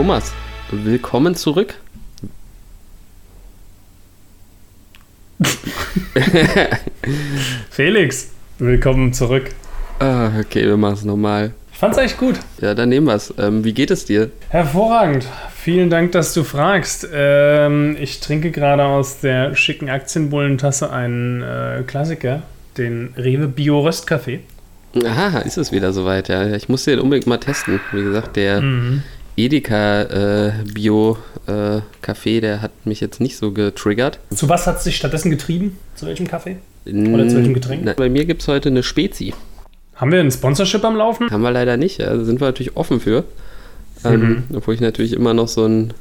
Thomas, willkommen zurück. Felix, willkommen zurück. Ah, okay, wir machen es nochmal. Ich fand's echt gut. Ja, dann nehmen wir es. Ähm, wie geht es dir? Hervorragend. Vielen Dank, dass du fragst. Ähm, ich trinke gerade aus der schicken Aktienbullentasse einen äh, Klassiker, den Rewe Bio Röstkaffee. Aha, ist es wieder soweit, ja. Ich muss den unbedingt mal testen. Wie gesagt, der Mhm. Edeka äh, Bio äh, Kaffee, der hat mich jetzt nicht so getriggert. Zu was hat es dich stattdessen getrieben? Zu welchem Kaffee? Oder zu welchem Getränk? Na, bei mir gibt es heute eine Spezi. Haben wir ein Sponsorship am Laufen? Haben wir leider nicht. Also sind wir natürlich offen für. Mhm. Ähm, obwohl ich natürlich immer noch so ein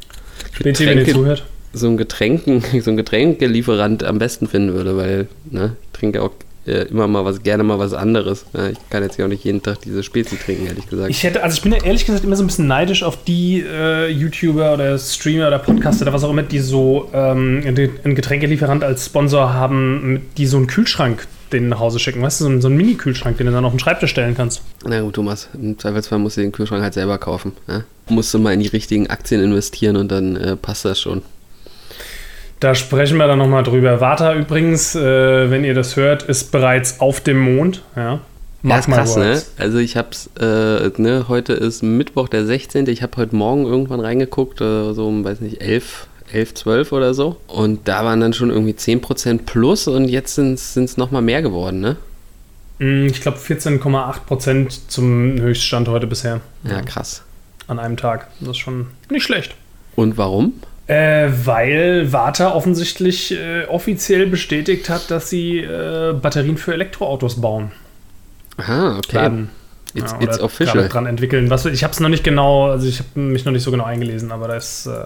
ihr Getränke- zuhört. so ein Getränken, so ein Getränkelieferant am besten finden würde, weil ne, ich trinke auch äh, immer mal was, gerne mal was anderes. Ja, ich kann jetzt ja auch nicht jeden Tag diese Spezi trinken, ehrlich gesagt. Ich hätte, also ich bin ja ehrlich gesagt immer so ein bisschen neidisch auf die äh, YouTuber oder Streamer oder Podcaster oder was auch immer, die so ähm, einen Getränkelieferant als Sponsor haben, die so einen Kühlschrank denen nach Hause schicken. Weißt du, so einen, so einen Mini-Kühlschrank, den du dann auf den Schreibtisch stellen kannst. Na gut, Thomas, im Zweifelsfall musst du den Kühlschrank halt selber kaufen. Ja? Musst du mal in die richtigen Aktien investieren und dann äh, passt das schon. Da sprechen wir dann nochmal drüber. Vata übrigens, äh, wenn ihr das hört, ist bereits auf dem Mond. Ja, Ja, Mark ist my krass, ne? Also ich hab's, äh, ne, heute ist Mittwoch, der 16. Ich habe heute Morgen irgendwann reingeguckt, äh, so um, weiß nicht, 11, 11, 12 oder so. Und da waren dann schon irgendwie 10% plus und jetzt sind es nochmal mehr geworden, ne? Mm, Ich glaube 14,8 Prozent zum Höchststand heute bisher. Ja, krass. An einem Tag. Das ist schon nicht schlecht. Und warum? Äh, weil Vata offensichtlich äh, offiziell bestätigt hat, dass sie äh, Batterien für Elektroautos bauen. Aha, okay. Werden. It's, Ja, it's official. dran entwickeln. Was, ich habe es noch nicht genau, also ich habe mich noch nicht so genau eingelesen, aber da ist, äh,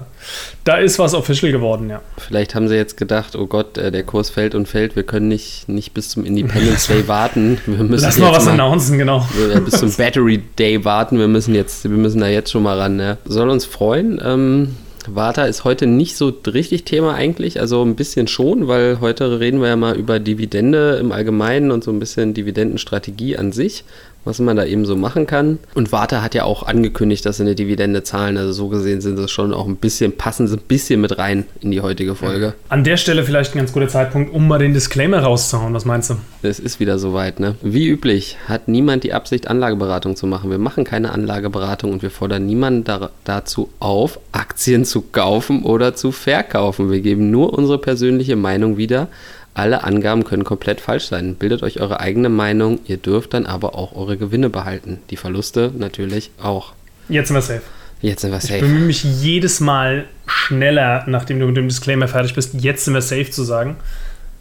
da ist was official geworden, ja. Vielleicht haben sie jetzt gedacht, oh Gott, äh, der Kurs fällt und fällt, wir können nicht, nicht bis zum Independence Day warten. Wir müssen Lass mal was announcen, genau. äh, bis zum Battery Day warten. Wir müssen jetzt, wir müssen da jetzt schon mal ran. Ja. Soll uns freuen. Ähm, Vata ist heute nicht so richtig Thema eigentlich, also ein bisschen schon, weil heute reden wir ja mal über Dividende im Allgemeinen und so ein bisschen Dividendenstrategie an sich, was man da eben so machen kann. Und Vata hat ja auch angekündigt, dass sie eine Dividende zahlen, also so gesehen sind das schon auch ein bisschen, passen sie ein bisschen mit rein in die heutige Folge. An der Stelle vielleicht ein ganz guter Zeitpunkt, um mal den Disclaimer rauszuhauen. Was meinst du? Es ist wieder soweit, ne? Wie üblich hat niemand die Absicht, Anlageberatung zu machen. Wir machen keine Anlageberatung und wir fordern niemanden da, dazu auf, Aktien zu kaufen oder zu verkaufen. Wir geben nur unsere persönliche Meinung wieder. Alle Angaben können komplett falsch sein. Bildet euch eure eigene Meinung. Ihr dürft dann aber auch eure Gewinne behalten. Die Verluste natürlich auch. Jetzt sind wir safe. Jetzt sind wir Ich safe. bemühe mich jedes Mal schneller, nachdem du mit dem Disclaimer fertig bist, jetzt sind wir safe zu sagen.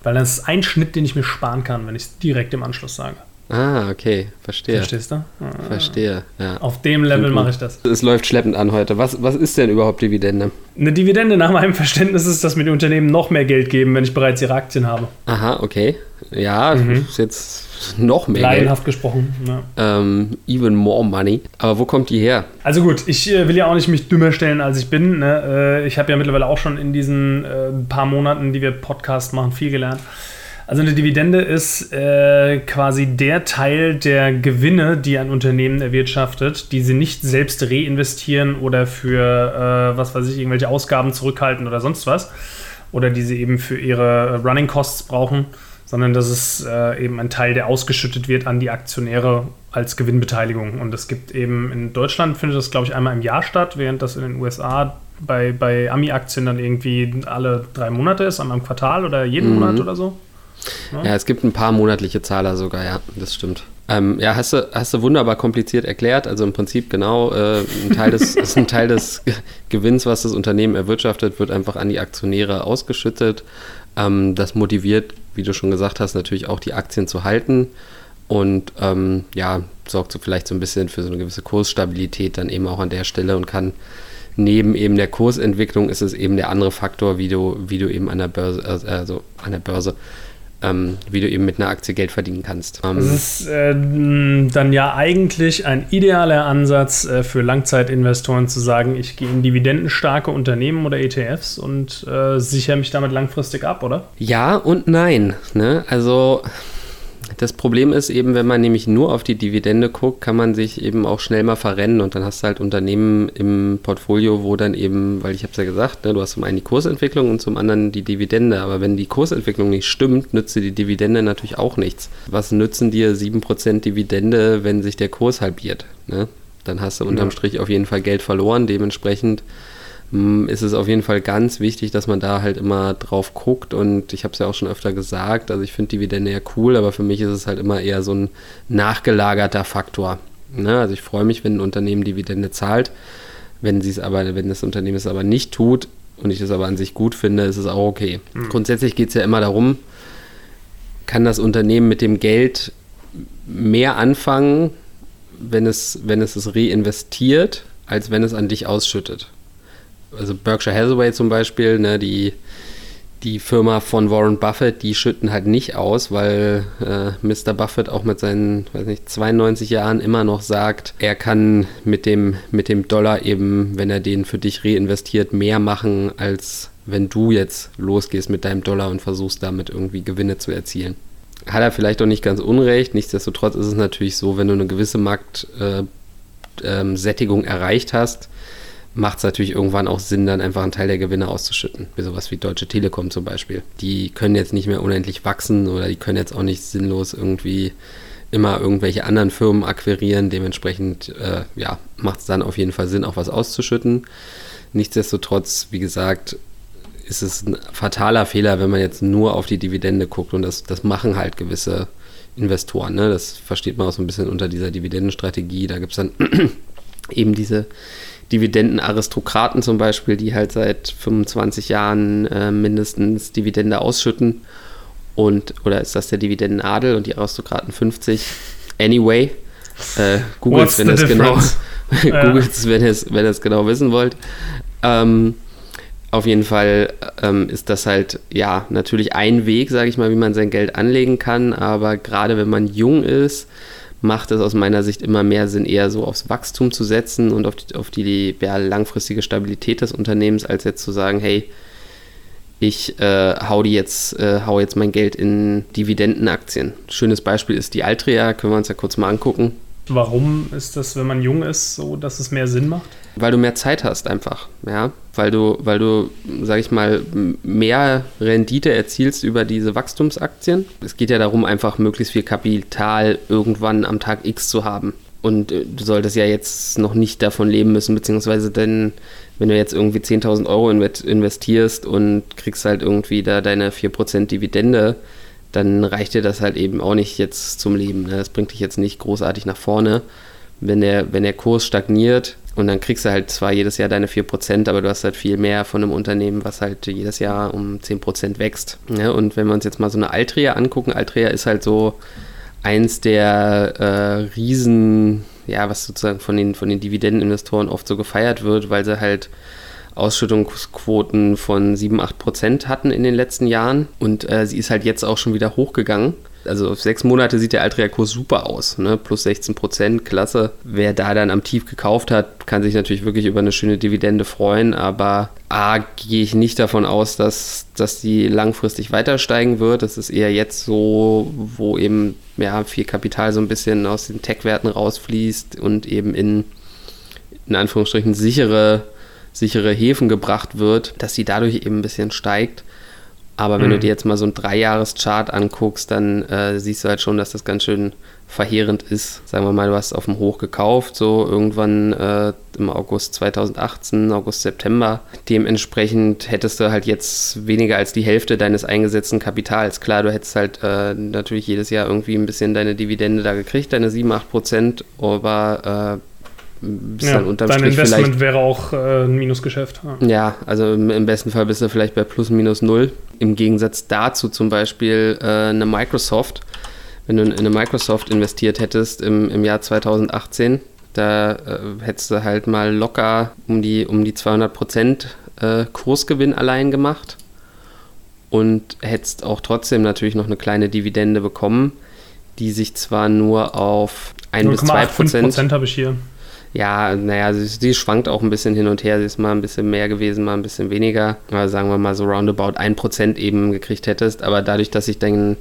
Weil das ist ein Schnitt, den ich mir sparen kann, wenn ich es direkt im Anschluss sage. Ah, okay. Verstehe. Verstehst du? Ah. Verstehe. Ja. Auf dem Level mache ich das. Es läuft schleppend an heute. Was, was ist denn überhaupt Dividende? Eine Dividende nach meinem Verständnis ist, dass mir die Unternehmen noch mehr Geld geben, wenn ich bereits ihre Aktien habe. Aha, okay. Ja, ist jetzt noch mehr Geld. Laienhaft gesprochen. Ja. Ähm, even more money. Aber wo kommt die her? Also gut, ich äh, will ja auch nicht mich dümmer stellen, als ich bin. Ne? Äh, ich habe ja mittlerweile auch schon in diesen äh, paar Monaten, die wir Podcast machen, viel gelernt. Also eine Dividende ist äh, quasi der Teil der Gewinne, die ein Unternehmen erwirtschaftet, die sie nicht selbst reinvestieren oder für, äh, was weiß ich, irgendwelche Ausgaben zurückhalten oder sonst was. Oder die sie eben für ihre Running Costs brauchen, sondern das ist äh, eben ein Teil, der ausgeschüttet wird an die Aktionäre als Gewinnbeteiligung. Und es gibt eben in Deutschland, findet das, glaube ich, einmal im Jahr statt, während das in den USA bei, bei Ami-Aktien dann irgendwie alle drei Monate ist, einmal im Quartal oder jeden Mhm. Monat oder so. Ja, es gibt ein paar monatliche Zahler sogar, ja, das stimmt. Ähm, ja, hast du, hast du wunderbar kompliziert erklärt. Also im Prinzip genau, äh, ein Teil des, ist ein Teil des Ge- Gewinns, was das Unternehmen erwirtschaftet, wird einfach an die Aktionäre ausgeschüttet. Ähm, das motiviert, wie du schon gesagt hast, natürlich auch die Aktien zu halten und ähm, ja, sorgt so vielleicht so ein bisschen für so eine gewisse Kursstabilität dann eben auch an der Stelle und kann neben eben der Kursentwicklung ist es eben der andere Faktor, wie du, wie du eben an der Börse, also- also an der Börse, ähm, wie du eben mit einer Aktie Geld verdienen kannst. Ähm, Das ist äh, dann ja eigentlich ein idealer Ansatz äh, für Langzeitinvestoren zu sagen, ich gehe in dividendenstarke Unternehmen oder ETFs und äh, sichere mich damit langfristig ab, oder? Ja und nein. Ne? Also Das Problem ist eben, wenn man nämlich nur auf die Dividende guckt, kann man sich eben auch schnell mal verrennen und dann hast du halt Unternehmen im Portfolio, wo dann eben, weil ich habe es ja gesagt, ne, du hast zum einen die Kursentwicklung und zum anderen die Dividende, aber wenn die Kursentwicklung nicht stimmt, nützt dir die Dividende natürlich auch nichts. Was nützen dir 7% Dividende, wenn sich der Kurs halbiert? Ne? Dann hast du unterm Strich auf jeden Fall Geld verloren, dementsprechend ist es auf jeden Fall ganz wichtig, dass man da halt immer drauf guckt. Und ich habe es ja auch schon öfter gesagt, also ich finde Dividende ja cool, aber für mich ist es halt immer eher so ein nachgelagerter Faktor. Ne? Also ich freue mich, wenn ein Unternehmen Dividende zahlt. Wenn sie es aber, wenn das Unternehmen es aber nicht tut und ich das aber an sich gut finde, ist es auch okay. Mhm. Grundsätzlich geht es ja immer darum, kann das Unternehmen mit dem Geld mehr anfangen, wenn es, wenn es es reinvestiert, als wenn es an dich ausschüttet also Berkshire Hathaway zum Beispiel, ne, die, die Firma von Warren Buffett, die schütten halt nicht aus, weil äh, Mr. Buffett auch mit seinen, weiß nicht, 92 Jahren immer noch sagt, er kann mit dem, mit dem Dollar eben, wenn er den für dich reinvestiert, mehr machen, als wenn du jetzt losgehst mit deinem Dollar und versuchst damit irgendwie Gewinne zu erzielen. Hat er vielleicht auch nicht ganz unrecht, nichtsdestotrotz ist es natürlich so, wenn du eine gewisse Marktsättigung äh, ähm, erreicht hast, macht es natürlich irgendwann auch Sinn, dann einfach einen Teil der Gewinne auszuschütten. Wie sowas wie Deutsche Telekom zum Beispiel. Die können jetzt nicht mehr unendlich wachsen oder die können jetzt auch nicht sinnlos irgendwie immer irgendwelche anderen Firmen akquirieren. Dementsprechend äh, ja, macht es dann auf jeden Fall Sinn, auch was auszuschütten. Nichtsdestotrotz, wie gesagt, ist es ein fataler Fehler, wenn man jetzt nur auf die Dividende guckt und das, das machen halt gewisse Investoren. Ne? Das versteht man auch so ein bisschen unter dieser Dividendenstrategie. Da gibt es dann eben diese Dividendenaristokraten zum Beispiel, die halt seit 25 Jahren äh, mindestens Dividende ausschütten. Und, oder ist das der Dividendenadel und die Aristokraten 50? Anyway, äh, googelt wenn es genau, googelt wenn ihr wenn es genau wissen wollt. Ähm, auf jeden Fall ähm, ist das halt, ja, natürlich ein Weg, sage ich mal, wie man sein Geld anlegen kann. Aber gerade wenn man jung ist, macht es aus meiner Sicht immer mehr Sinn, eher so aufs Wachstum zu setzen und auf die, auf die ja, langfristige Stabilität des Unternehmens, als jetzt zu sagen, hey, ich äh, hau, die jetzt, äh, hau jetzt mein Geld in Dividendenaktien. Schönes Beispiel ist die Altria, können wir uns ja kurz mal angucken. Warum ist das, wenn man jung ist, so, dass es mehr Sinn macht? Weil du mehr Zeit hast einfach, ja. Weil du, weil du, sag ich mal, mehr Rendite erzielst über diese Wachstumsaktien. Es geht ja darum, einfach möglichst viel Kapital irgendwann am Tag X zu haben. Und äh, du solltest ja jetzt noch nicht davon leben müssen, beziehungsweise denn, wenn du jetzt irgendwie 10.000 Euro investierst und kriegst halt irgendwie da deine 4% Dividende, dann reicht dir das halt eben auch nicht jetzt zum Leben. Ne? Das bringt dich jetzt nicht großartig nach vorne. Wenn der, wenn der Kurs stagniert und dann kriegst du halt zwar jedes Jahr deine 4%, aber du hast halt viel mehr von einem Unternehmen, was halt jedes Jahr um 10% wächst. Ne? Und wenn wir uns jetzt mal so eine Altria angucken, Altria ist halt so eins der äh, Riesen, ja, was sozusagen von den, von den Dividendeninvestoren oft so gefeiert wird, weil sie halt Ausschüttungsquoten von 7, 8 Prozent hatten in den letzten Jahren. Und äh, sie ist halt jetzt auch schon wieder hochgegangen. Also auf sechs Monate sieht der Altria-Kurs super aus, ne? plus 16 Prozent, klasse. Wer da dann am Tief gekauft hat, kann sich natürlich wirklich über eine schöne Dividende freuen, aber A, gehe ich nicht davon aus, dass, dass die langfristig weiter steigen wird. Das ist eher jetzt so, wo eben ja, viel Kapital so ein bisschen aus den Tech-Werten rausfließt und eben in, in Anführungsstrichen sichere sichere Häfen gebracht wird, dass sie dadurch eben ein bisschen steigt. Aber wenn mhm. du dir jetzt mal so ein Dreijahreschart anguckst, dann äh, siehst du halt schon, dass das ganz schön verheerend ist. Sagen wir mal, du hast auf dem Hoch gekauft, so irgendwann äh, im August 2018, August, September. Dementsprechend hättest du halt jetzt weniger als die Hälfte deines eingesetzten Kapitals. Klar, du hättest halt äh, natürlich jedes Jahr irgendwie ein bisschen deine Dividende da gekriegt, deine 7, 8 Prozent, aber äh, bist ja, dann unterm dein Strich Investment wäre auch äh, ein Minusgeschäft. Ja. ja. also im, im, besten Fall bist du vielleicht bei plus minus null. Im Gegensatz dazu zum Beispiel äh, eine Microsoft. Wenn du in eine Microsoft investiert hättest im, im Jahr 2018, da äh, hättest du halt mal locker um die, um die 200 Prozent äh, Kursgewinn allein gemacht und hättest auch trotzdem natürlich noch eine kleine Dividende bekommen, die sich zwar nur auf 1 bis 2 Prozent habe ich hier ja, naja, sie, sie, schwankt auch ein bisschen hin und her. Sie ist mal ein bisschen mehr gewesen, mal ein bisschen weniger. Aber sagen wir mal so roundabout 1% eben gekriegt hättest. Aber dadurch, dass sich dein,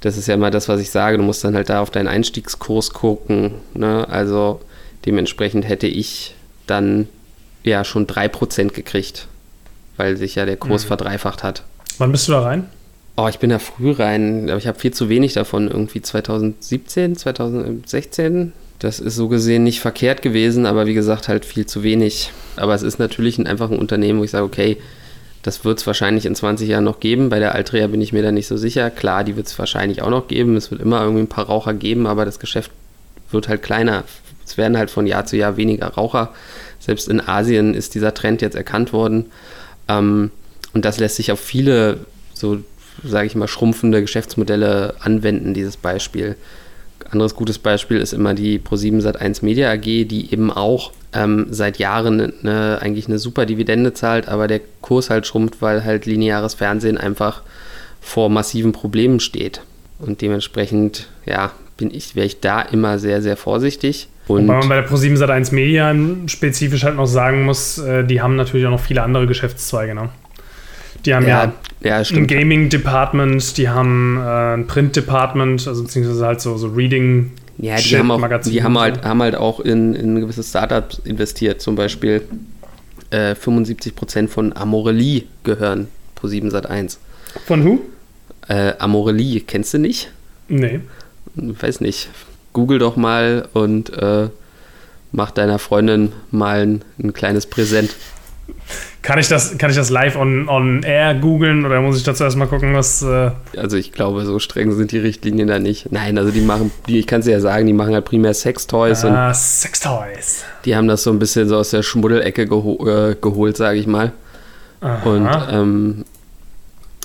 das ist ja immer das, was ich sage. Du musst dann halt da auf deinen Einstiegskurs gucken. Ne? Also dementsprechend hätte ich dann ja schon 3% gekriegt, weil sich ja der Kurs mhm. verdreifacht hat. Wann bist du da rein? Oh, ich bin da früh rein, aber ich habe viel zu wenig davon. Irgendwie 2017, 2016. Das ist so gesehen nicht verkehrt gewesen, aber wie gesagt, halt viel zu wenig. Aber es ist natürlich ein, einfach ein Unternehmen, wo ich sage, okay, das wird es wahrscheinlich in 20 Jahren noch geben. Bei der Altria bin ich mir da nicht so sicher. Klar, die wird es wahrscheinlich auch noch geben. Es wird immer irgendwie ein paar Raucher geben, aber das Geschäft wird halt kleiner. Es werden halt von Jahr zu Jahr weniger Raucher. Selbst in Asien ist dieser Trend jetzt erkannt worden. Ähm, und das lässt sich auf viele so sage ich mal, schrumpfende Geschäftsmodelle anwenden, dieses Beispiel. Anderes gutes Beispiel ist immer die Pro7 Sat1 Media AG, die eben auch ähm, seit Jahren eine, eigentlich eine super Dividende zahlt, aber der Kurs halt schrumpft, weil halt lineares Fernsehen einfach vor massiven Problemen steht. Und dementsprechend, ja, bin ich, wäre ich da immer sehr, sehr vorsichtig. Und Wobei man bei der Pro7 Sat1 Media spezifisch halt noch sagen muss, äh, die haben natürlich auch noch viele andere Geschäftszweige. Ne? Die haben ja, ja, ja ein Gaming-Department, die haben äh, ein Print-Department, also beziehungsweise halt so, so Reading. Ja, die, haben, auch, die haben, halt, haben halt auch in, in gewisse Startups investiert. Zum Beispiel äh, 75% von Amorelie gehören pro 7 Sat 1. Von who? Äh, Amorelie, kennst du nicht? Nee. Weiß nicht. Google doch mal und äh, mach deiner Freundin mal ein, ein kleines Präsent. Kann ich das, kann ich das live on, on air googeln oder muss ich dazu erstmal gucken, was. Äh also ich glaube, so streng sind die Richtlinien da nicht. Nein, also die machen, die, ich kann es ja sagen, die machen halt primär Sextoys. Ah, Sextoys. Die haben das so ein bisschen so aus der Schmuddelecke geho äh, geholt, sage ich mal. Aha. Und ähm,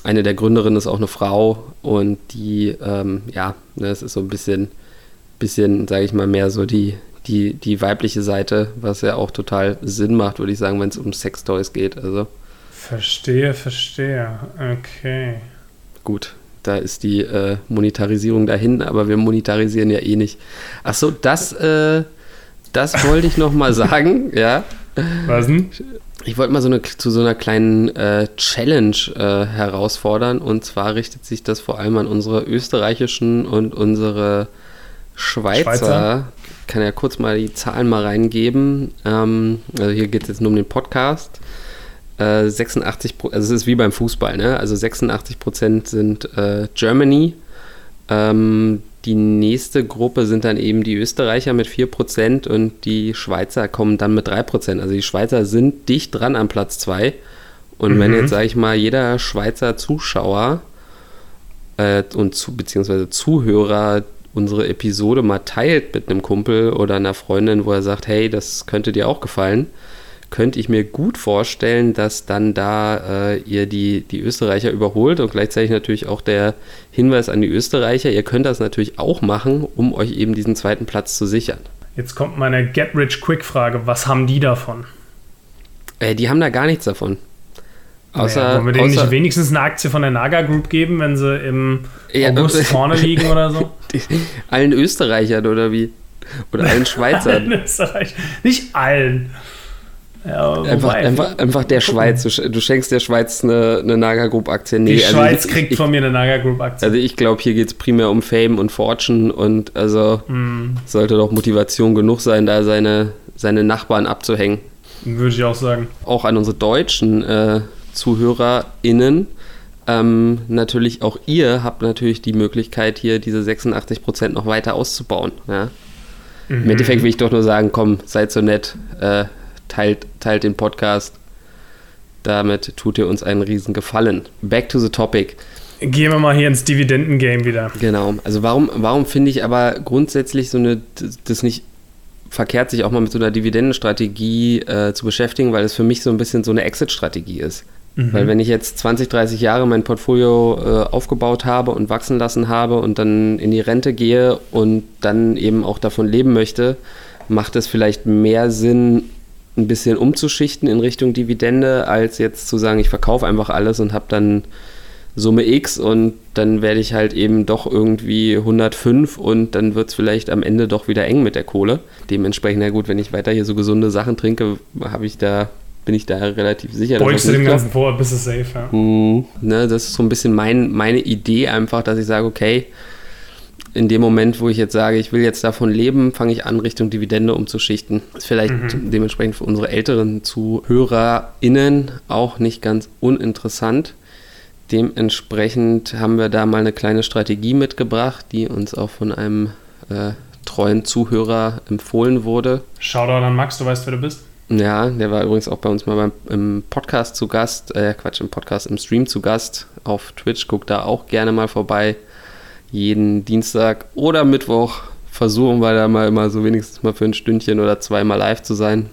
eine der Gründerinnen ist auch eine Frau und die, ähm, ja, das ist so ein bisschen, bisschen, sage ich mal, mehr so die, die, die weibliche Seite, was ja auch total Sinn macht, würde ich sagen, wenn es um Sextoys geht. Also. Verstehe, verstehe. Okay. Gut, da ist die äh, Monetarisierung dahin, aber wir monetarisieren ja eh nicht. Achso, das, äh, das wollte ich noch mal sagen, ja. Was denn? Ich wollte mal so eine, zu so einer kleinen äh, Challenge äh, herausfordern und zwar richtet sich das vor allem an unsere österreichischen und unsere Schweizer, Schweizer kann ja kurz mal die Zahlen mal reingeben. Ähm, also hier geht es jetzt nur um den Podcast. Äh, 86 also es ist wie beim Fußball, ne? Also 86 Prozent sind äh, Germany. Ähm, die nächste Gruppe sind dann eben die Österreicher mit 4% und die Schweizer kommen dann mit 3%. Also die Schweizer sind dicht dran am Platz 2. Und mhm. wenn jetzt, sage ich mal, jeder Schweizer Zuschauer äh, und zu, beziehungsweise Zuhörer unsere Episode mal teilt mit einem Kumpel oder einer Freundin, wo er sagt, hey, das könnte dir auch gefallen, könnte ich mir gut vorstellen, dass dann da äh, ihr die, die Österreicher überholt und gleichzeitig natürlich auch der Hinweis an die Österreicher, ihr könnt das natürlich auch machen, um euch eben diesen zweiten Platz zu sichern. Jetzt kommt meine Get-Rich-Quick-Frage, was haben die davon? Äh, die haben da gar nichts davon. Außer, naja, wollen wir denen nicht wenigstens eine Aktie von der Naga Group geben, wenn sie im ja, August vorne liegen oder so? Die, allen Österreichern oder wie? Oder allen Schweizern? allen Österreich. Nicht allen. Ja, einfach, einfach, einfach der Schweiz. Du, du, schenkst der Schweiz eine, eine Naga Group Aktie. Nee, Die also Schweiz ich, kriegt ich, von mir eine Naga Group Aktie. Also ich glaube, hier geht es primär um Fame und Fortune und also mm. sollte doch Motivation genug sein, da seine, seine Nachbarn abzuhängen. Würde ich auch sagen. Auch an unsere deutschen äh, ZuhörerInnen. Ähm, natürlich auch ihr habt natürlich die Möglichkeit, hier diese 86 Prozent noch weiter auszubauen. Ja? Mhm. Im Endeffekt will ich doch nur sagen, komm, seid so nett, äh, teilt, teilt den Podcast. Damit tut ihr uns einen riesen Gefallen. Back to the topic. Gehen wir mal hier ins Dividendengame wieder. Genau. Also warum, warum finde ich aber grundsätzlich so eine, das nicht verkehrt, sich auch mal mit so einer Dividendenstrategie äh, zu beschäftigen, weil es für mich so ein bisschen so eine Exit-Strategie ist. Mhm. Weil wenn ich jetzt 20, 30 Jahre mein Portfolio äh, aufgebaut habe und wachsen lassen habe und dann in die Rente gehe und dann eben auch davon leben möchte, macht es vielleicht mehr Sinn, ein bisschen umzuschichten in Richtung Dividende, als jetzt zu sagen, ich verkaufe einfach alles und habe dann Summe X und dann werde ich halt eben doch irgendwie 105 und dann wird es vielleicht am Ende doch wieder eng mit der Kohle. Dementsprechend, na gut, wenn ich weiter hier so gesunde Sachen trinke, habe ich da bin ich da relativ sicher. Beugst du dem Ganzen vor, bist du safe, ja. Mhm. Ne, das ist so ein bisschen mein, meine Idee einfach, dass ich sage, okay, in dem Moment, wo ich jetzt sage, ich will jetzt davon leben, fange ich an, Richtung Dividende umzuschichten. Ist vielleicht mhm. dementsprechend für unsere älteren ZuhörerInnen auch nicht ganz uninteressant. Dementsprechend haben wir da mal eine kleine Strategie mitgebracht, die uns auch von einem äh, treuen Zuhörer empfohlen wurde. Shoutout an Max, du weißt, wer du bist. Ja, der war übrigens auch bei uns mal beim, im Podcast zu Gast, äh, Quatsch, im Podcast, im Stream zu Gast auf Twitch. Guckt da auch gerne mal vorbei jeden Dienstag oder Mittwoch versuchen wir da mal immer so wenigstens mal für ein Stündchen oder zweimal live zu sein.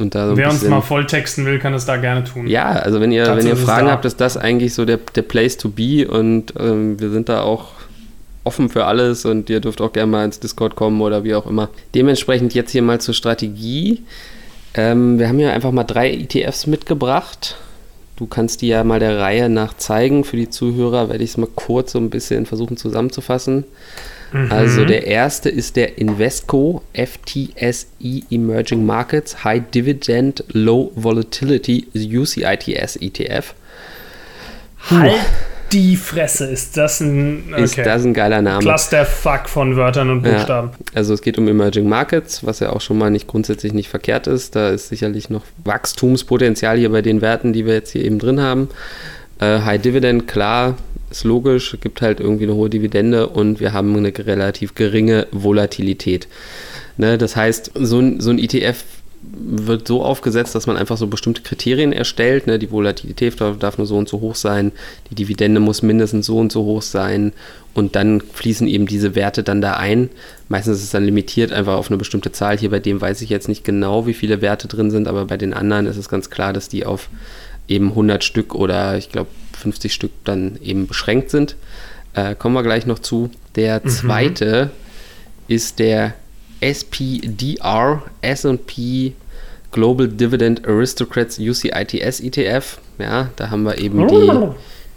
Und da so Wer uns mal volltexten will, kann das da gerne tun. Ja, also wenn ihr, wenn ihr Fragen habt, ist das eigentlich so der, der Place to be und ähm, wir sind da auch offen für alles und ihr dürft auch gerne mal ins Discord kommen oder wie auch immer. Dementsprechend jetzt hier mal zur Strategie. Ähm, wir haben ja einfach mal drei ETFs mitgebracht Du kannst die ja mal der Reihe nach zeigen. Für die Zuhörer werde ich es mal kurz so ein bisschen versuchen zusammenzufassen. Mhm. Also der erste ist der Invesco FTSE Emerging Markets High Dividend Low Volatility UCITS ETF. Halt die Fresse, ist das ein, okay. ist das ein geiler Name. Clusterfuck von Wörtern und Buchstaben. Ja, also es geht um Emerging Markets, was ja auch schon mal nicht grundsätzlich nicht verkehrt ist. Da ist sicherlich noch Wachstumspotenzial hier bei den Werten, die wir jetzt hier eben drin haben. Äh, High Dividend, klar, ist logisch, gibt halt irgendwie eine hohe Dividende und wir haben eine relativ geringe Volatilität. Ne, das heißt, so ein, so ein ETF wird so aufgesetzt, dass man einfach so bestimmte Kriterien erstellt. Ne? Die Volatilität darf nur so und so hoch sein, die Dividende muss mindestens so und so hoch sein und dann fließen eben diese Werte dann da ein. Meistens ist es dann limitiert einfach auf eine bestimmte Zahl. Hier bei dem weiß ich jetzt nicht genau, wie viele Werte drin sind, aber bei den anderen ist es ganz klar, dass die auf eben 100 Stück oder ich glaube 50 Stück dann eben beschränkt sind. Äh, kommen wir gleich noch zu. Der mhm. zweite mhm. ist der SPDR, S&P Global Dividend Aristocrats UCITS ETF. Ja, da haben wir eben die,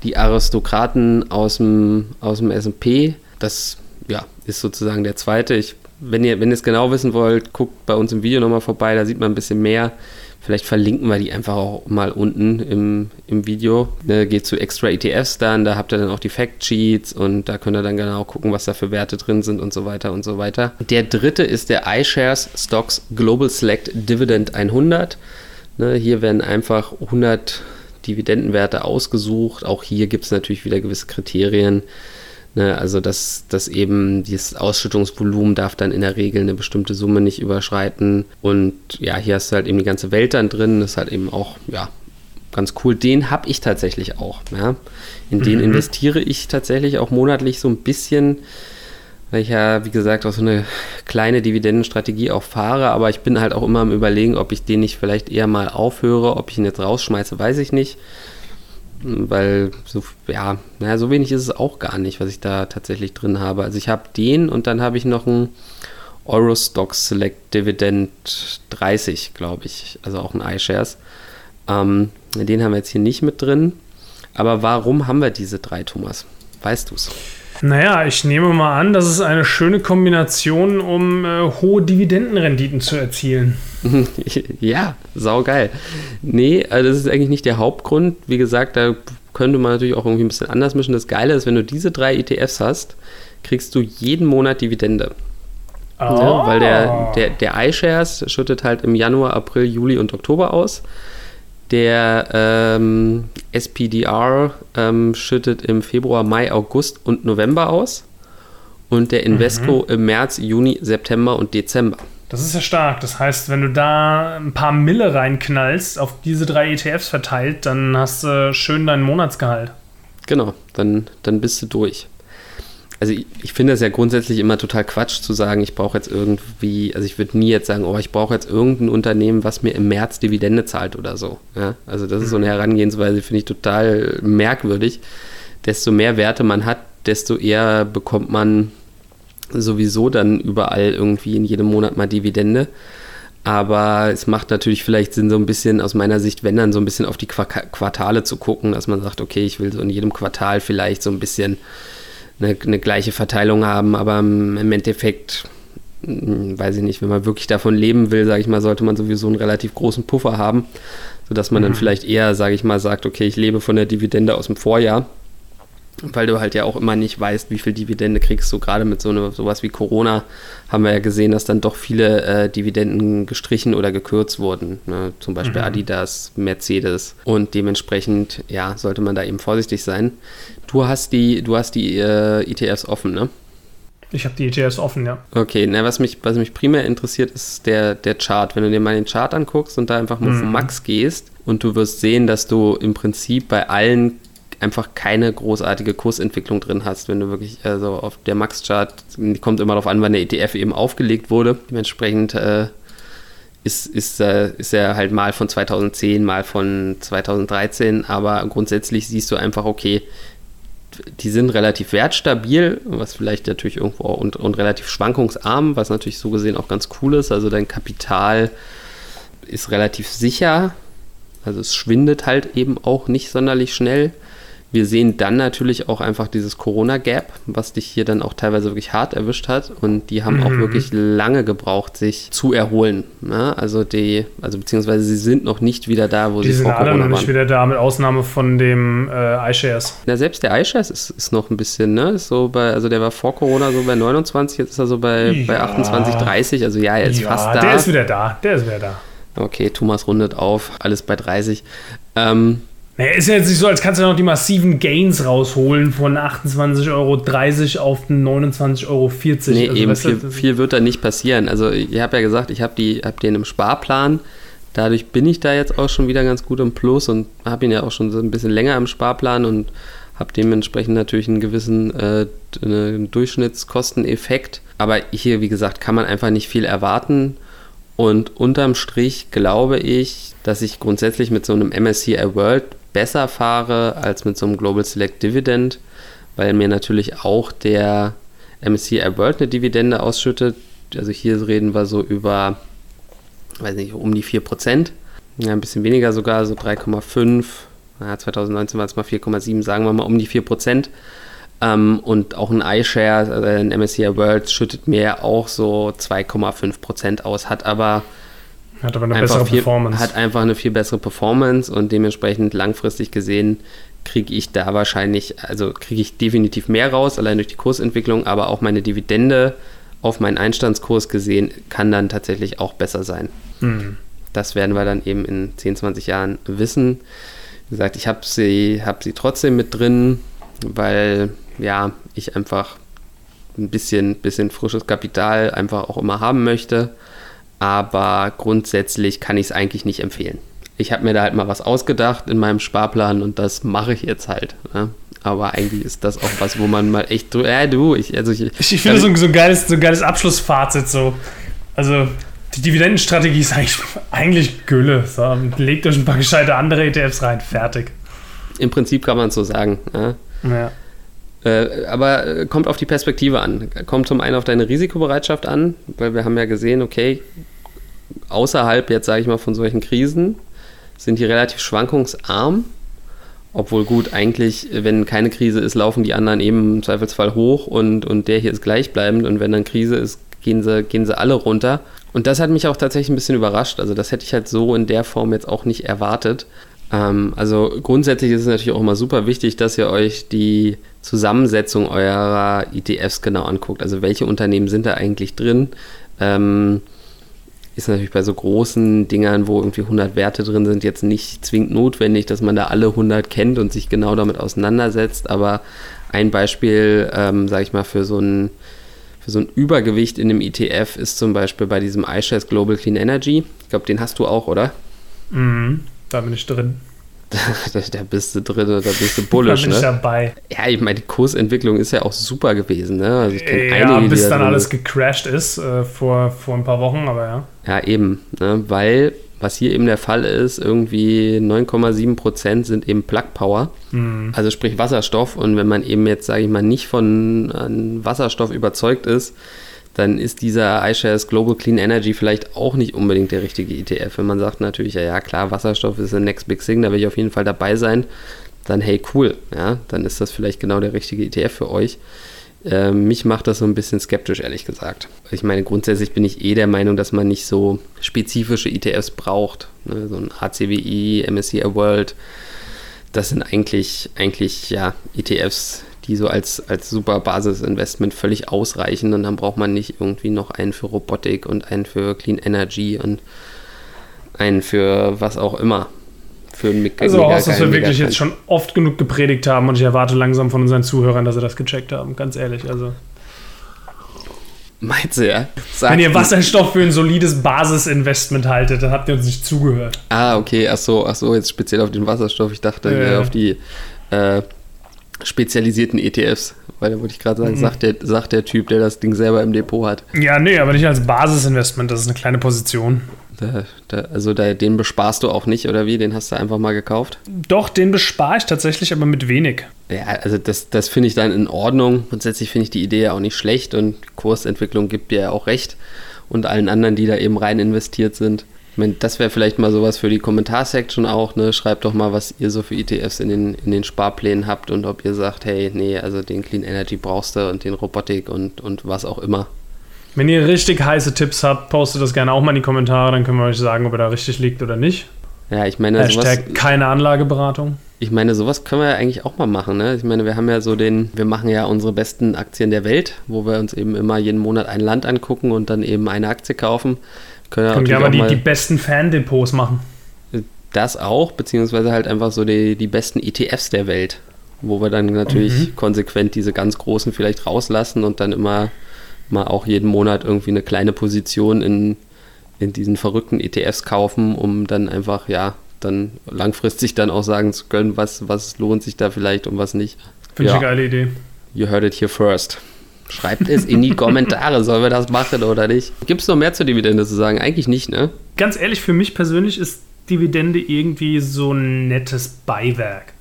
die Aristokraten aus dem, aus dem S&P. Das ja, ist sozusagen der zweite. Ich, wenn, ihr, wenn ihr es genau wissen wollt, guckt bei uns im Video nochmal vorbei, da sieht man ein bisschen mehr. Vielleicht verlinken wir die einfach auch mal unten im, im Video. Ne, geht zu Extra ETFs dann, da habt ihr dann auch die Factsheets und da könnt ihr dann genau gucken, was da für Werte drin sind und so weiter und so weiter. Der dritte ist der iShares Stocks Global Select Dividend 100. Ne, hier werden einfach 100 Dividendenwerte ausgesucht. Auch hier gibt es natürlich wieder gewisse Kriterien. Ne, also dass, dass eben dieses Ausschüttungsvolumen darf dann in der Regel eine bestimmte Summe nicht überschreiten. Und ja, hier hast du halt eben die ganze Welt dann drin. Das ist halt eben auch, ja, ganz cool. Den habe ich tatsächlich auch. Ja. In den mhm. investiere ich tatsächlich auch monatlich so ein bisschen, weil ich ja, wie gesagt, auch so eine kleine Dividendenstrategie auch fahre. Aber ich bin halt auch immer am Überlegen, ob ich den nicht vielleicht eher mal aufhöre. Ob ich ihn jetzt rausschmeiße, weiß ich nicht weil so, ja, naja, so wenig ist es auch gar nicht, was ich da tatsächlich drin habe. Also ich habe den und dann habe ich noch einen Eurostock Select Dividend 30, glaube ich, also auch ein iShares. Ähm, den haben wir jetzt hier nicht mit drin. Aber warum haben wir diese drei, Thomas? Weißt du es? Naja, ich nehme mal an, das ist eine schöne Kombination, um äh, hohe Dividendenrenditen zu erzielen. ja, saugeil. Nee, also das ist eigentlich nicht der Hauptgrund. Wie gesagt, da könnte man natürlich auch irgendwie ein bisschen anders mischen. Das Geile ist, wenn du diese drei ETFs hast, kriegst du jeden Monat Dividende. Oh. Ja, weil der, der, der iShares schüttet halt im Januar, April, Juli und Oktober aus. Der ähm, SPDR ähm, schüttet im Februar, Mai, August und November aus. Und der Invesco mhm. im März, Juni, September und Dezember. Das ist ja stark. Das heißt, wenn du da ein paar Mille reinknallst, auf diese drei ETFs verteilt, dann hast du schön deinen Monatsgehalt. Genau, dann, dann bist du durch also ich, ich finde es ja grundsätzlich immer total Quatsch zu sagen, ich brauche jetzt irgendwie, also ich würde nie jetzt sagen, oh, ich brauche jetzt irgendein Unternehmen, was mir im März Dividende zahlt oder so. Ja? Also das ist so eine mhm. Herangehensweise, finde ich total merkwürdig. Desto mehr Werte man hat, desto eher bekommt man sowieso dann überall irgendwie in jedem Monat mal Dividende. Aber es macht natürlich vielleicht Sinn, so ein bisschen aus meiner Sicht, wenn dann so ein bisschen auf die Quartale zu gucken, dass man sagt, okay, ich will so in jedem Quartal vielleicht so ein bisschen eine, eine gleiche Verteilung haben, aber im Endeffekt hm, weiß ich nicht, wenn man wirklich davon leben will, sage ich mal, sollte man sowieso einen relativ großen Puffer haben, sodass man mhm. dann vielleicht eher, sage ich mal, sagt, okay, ich lebe von der Dividende aus dem Vorjahr weil du halt ja auch immer nicht weißt, wie viel Dividende kriegst du. Gerade mit so eine, sowas wie Corona haben wir ja gesehen, dass dann doch viele äh, Dividenden gestrichen oder gekürzt wurden. Ne? Zum Beispiel mhm. Adidas, Mercedes. Und dementsprechend, ja, sollte man da eben vorsichtig sein. Du hast die, du hast die äh, ETFs offen, ne? Ich habe die ETFs offen, ja. Okay, na, was, mich, was mich primär interessiert, ist der, der Chart. Wenn du dir mal den Chart anguckst und da einfach mal mhm. auf Max gehst und du wirst sehen, dass du im Prinzip bei allen einfach keine großartige Kursentwicklung drin hast, wenn du wirklich, also auf der Max-Chart, kommt immer darauf an, wann der ETF eben aufgelegt wurde. Dementsprechend äh, ist, ist, äh, ist er halt mal von 2010, mal von 2013, aber grundsätzlich siehst du einfach, okay, die sind relativ wertstabil, was vielleicht natürlich irgendwo und, und relativ schwankungsarm, was natürlich so gesehen auch ganz cool ist. Also dein Kapital ist relativ sicher, also es schwindet halt eben auch nicht sonderlich schnell. Wir sehen dann natürlich auch einfach dieses Corona-Gap, was dich hier dann auch teilweise wirklich hart erwischt hat. Und die haben mhm. auch wirklich lange gebraucht, sich zu erholen. Ja, also die, also beziehungsweise sie sind noch nicht wieder da, wo die sie vor Corona waren. Die sind alle noch nicht wieder da, mit Ausnahme von dem äh, iShares. Ja, selbst der iShares ist, ist noch ein bisschen, ne? Ist so bei, also der war vor Corona so bei 29, jetzt ist er so bei, ja. bei 28, 30. Also ja, er ist ja, fast da. Der ist wieder da, der ist wieder da. Okay, Thomas rundet auf, alles bei 30. Ähm, naja, ist ja jetzt nicht so, als kannst du noch die massiven Gains rausholen von 28,30 Euro auf 29,40 Euro. Nee, also, eben, viel, viel, wird da nicht passieren. Also ich habe ja gesagt, ich habe hab den im Sparplan. Dadurch bin ich da jetzt auch schon wieder ganz gut im Plus und habe ihn ja auch schon so ein bisschen länger im Sparplan und habe dementsprechend natürlich einen gewissen äh, einen Durchschnittskosteneffekt. Aber hier, wie gesagt, kann man einfach nicht viel erwarten. Und unterm Strich glaube ich, dass ich grundsätzlich mit so einem MSCI World besser fahre als mit so einem Global Select Dividend, weil mir natürlich auch der MSCI World eine Dividende ausschüttet. Also hier reden wir so über, weiß nicht, um die 4%. Ja, ein bisschen weniger sogar, so 3,5. Ja, 2019 war es mal 4,7, sagen wir mal um die 4%. Ähm, und auch ein iShare, also ein MSCI World, schüttet mir auch so 2,5% aus, hat aber hat aber eine bessere viel, Performance. Hat einfach eine viel bessere Performance und dementsprechend langfristig gesehen kriege ich da wahrscheinlich, also kriege ich definitiv mehr raus, allein durch die Kursentwicklung, aber auch meine Dividende auf meinen Einstandskurs gesehen kann dann tatsächlich auch besser sein. Mhm. Das werden wir dann eben in 10, 20 Jahren wissen. Wie gesagt, ich habe sie, hab sie trotzdem mit drin, weil ja, ich einfach ein bisschen, bisschen frisches Kapital einfach auch immer haben möchte aber grundsätzlich kann ich es eigentlich nicht empfehlen. Ich habe mir da halt mal was ausgedacht in meinem Sparplan und das mache ich jetzt halt. Ne? Aber eigentlich ist das auch was, wo man mal echt. Äh, du, ich. Also ich, ich, finde so, so, ein geiles, so ein geiles Abschlussfazit so. Also, die Dividendenstrategie ist eigentlich, eigentlich Gülle. So, legt euch ein paar gescheite andere ETFs rein, fertig. Im Prinzip kann man es so sagen. Ja. ja. Äh, aber äh, kommt auf die Perspektive an. Kommt zum einen auf deine Risikobereitschaft an, weil wir haben ja gesehen, okay, außerhalb jetzt sage ich mal von solchen Krisen sind die relativ schwankungsarm. Obwohl gut, eigentlich, wenn keine Krise ist, laufen die anderen eben im Zweifelsfall hoch und, und der hier ist gleichbleibend und wenn dann Krise ist, gehen sie, gehen sie alle runter. Und das hat mich auch tatsächlich ein bisschen überrascht. Also das hätte ich halt so in der Form jetzt auch nicht erwartet. Ähm, also grundsätzlich ist es natürlich auch immer super wichtig, dass ihr euch die Zusammensetzung eurer ETFs genau anguckt. Also welche Unternehmen sind da eigentlich drin? Ähm, ist natürlich bei so großen Dingern, wo irgendwie 100 Werte drin sind, jetzt nicht zwingend notwendig, dass man da alle 100 kennt und sich genau damit auseinandersetzt. Aber ein Beispiel, ähm, sage ich mal, für so ein für so ein Übergewicht in dem ETF ist zum Beispiel bei diesem iShares Global Clean Energy. Ich glaube, den hast du auch, oder? Mhm. Da bin ich drin. da bist du drin, da bist du bullisch, da bin ich ne? dabei. Ja, ich meine, die Kursentwicklung ist ja auch super gewesen, ne? Also ich ja, einige, bis dann alles gecrashed ist äh, vor, vor ein paar Wochen, aber ja. Ja, eben, ne? weil was hier eben der Fall ist, irgendwie 9,7 Prozent sind eben Plug Power, mhm. also sprich Wasserstoff. Und wenn man eben jetzt, sage ich mal, nicht von Wasserstoff überzeugt ist, dann ist dieser iShares Global Clean Energy vielleicht auch nicht unbedingt der richtige ETF. Wenn man sagt natürlich, ja, ja klar, Wasserstoff ist der Next Big Thing, da will ich auf jeden Fall dabei sein, dann hey, cool, ja, dann ist das vielleicht genau der richtige ETF für euch. Äh, mich macht das so ein bisschen skeptisch, ehrlich gesagt. Ich meine, grundsätzlich bin ich eh der Meinung, dass man nicht so spezifische ETFs braucht. Ne? So ein ACWI, MSCI World, das sind eigentlich, eigentlich ja, ETFs, die so als, als super Basisinvestment völlig ausreichen. Und dann braucht man nicht irgendwie noch einen für Robotik und einen für Clean Energy und einen für was auch immer. Für einen Mega, also aus, dass wir wirklich jetzt schon oft genug gepredigt haben und ich erwarte langsam von unseren Zuhörern, dass sie das gecheckt haben, ganz ehrlich. Also. Meinst du, ja? Sag Wenn ihr Wasserstoff für ein solides Basisinvestment haltet, dann habt ihr uns nicht zugehört. Ah, okay, ach so, ach so, jetzt speziell auf den Wasserstoff. Ich dachte äh. auf die äh, spezialisierten ETFs, weil da wollte ich gerade sagen, mhm. sagt, der, sagt der Typ, der das Ding selber im Depot hat. Ja, nee, aber nicht als Basisinvestment, das ist eine kleine Position. Da, da, also da, den besparst du auch nicht, oder wie? Den hast du einfach mal gekauft? Doch, den bespare ich tatsächlich, aber mit wenig. Ja, also das, das finde ich dann in Ordnung. Grundsätzlich finde ich die Idee ja auch nicht schlecht und Kursentwicklung gibt dir ja auch recht. Und allen anderen, die da eben rein investiert sind. Meine, das wäre vielleicht mal sowas für die Kommentarsektion auch. Ne? Schreibt doch mal, was ihr so für ETFs in den, in den Sparplänen habt und ob ihr sagt, hey, nee, also den Clean Energy brauchst du und den Robotik und, und was auch immer. Wenn ihr richtig heiße Tipps habt, postet das gerne auch mal in die Kommentare, dann können wir euch sagen, ob er da richtig liegt oder nicht. Ja, ich meine, Hashtag sowas, keine Anlageberatung. Ich meine, sowas können wir ja eigentlich auch mal machen. Ne? Ich meine, wir haben ja so den, wir machen ja unsere besten Aktien der Welt, wo wir uns eben immer jeden Monat ein Land angucken und dann eben eine Aktie kaufen. Können, können wir aber die, die besten Fan-Depots machen. Das auch, beziehungsweise halt einfach so die, die besten ETFs der Welt, wo wir dann natürlich mhm. konsequent diese ganz großen vielleicht rauslassen und dann immer mal auch jeden Monat irgendwie eine kleine Position in, in diesen verrückten ETFs kaufen, um dann einfach, ja, dann langfristig dann auch sagen zu können, was, was lohnt sich da vielleicht und was nicht. Finde ja. ich eine geile Idee. You heard it here first. Schreibt es in die Kommentare, sollen wir das machen oder nicht? Gibt es noch mehr zur Dividende zu sagen? Eigentlich nicht, ne? Ganz ehrlich, für mich persönlich ist Dividende irgendwie so ein nettes Beiwerk.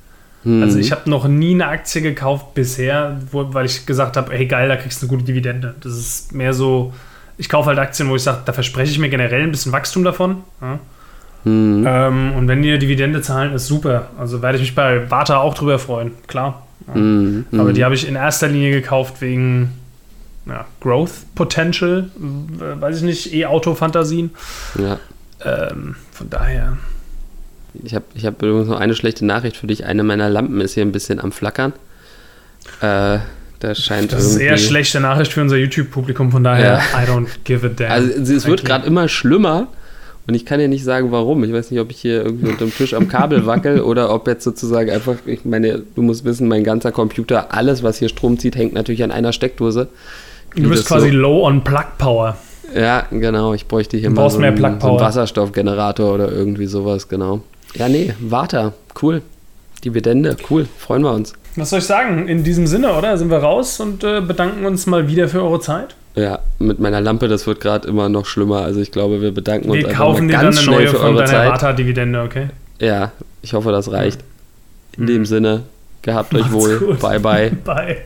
Mhm. Also ich habe noch nie eine Aktie gekauft bisher, wo, weil ich gesagt habe, hey geil, da kriegst du eine gute Dividende. Das ist mehr so, ich kaufe halt Aktien, wo ich sage, da verspreche ich mir generell ein bisschen Wachstum davon. Ja. Mhm. Ähm, und wenn die eine Dividende zahlen, ist super. Also werde ich mich bei Warta auch drüber freuen, klar. Ja. Mhm. Aber die habe ich in erster Linie gekauft wegen ja, Growth Potential, weiß ich nicht, E-Auto-Fantasien. Ja. Ähm, von daher. Ich habe ich hab übrigens noch eine schlechte Nachricht für dich. Eine meiner Lampen ist hier ein bisschen am Flackern. Äh, da scheint das ist eher schlechte Nachricht für unser YouTube-Publikum, von daher, ja. I don't give a damn. Also es wird gerade immer schlimmer und ich kann dir nicht sagen, warum. Ich weiß nicht, ob ich hier irgendwie unter dem Tisch am Kabel wackel oder ob jetzt sozusagen einfach, ich meine, du musst wissen, mein ganzer Computer, alles, was hier Strom zieht, hängt natürlich an einer Steckdose. Du bist quasi so. low on Plug Power. Ja, genau. Ich bräuchte hier du mal so, einen, so einen Wasserstoffgenerator oder irgendwie sowas, genau. Ja, nee, Warta, cool. Dividende, cool, freuen wir uns. Was soll ich sagen? In diesem Sinne, oder? Sind wir raus und äh, bedanken uns mal wieder für eure Zeit. Ja, mit meiner Lampe, das wird gerade immer noch schlimmer. Also ich glaube, wir bedanken wir uns einfach mal ganz schnell neue für eure Zeit. Warta-Dividende, okay? Ja, ich hoffe, das reicht. In mhm. dem Sinne, gehabt euch wohl. Gut. Bye, bye. bye.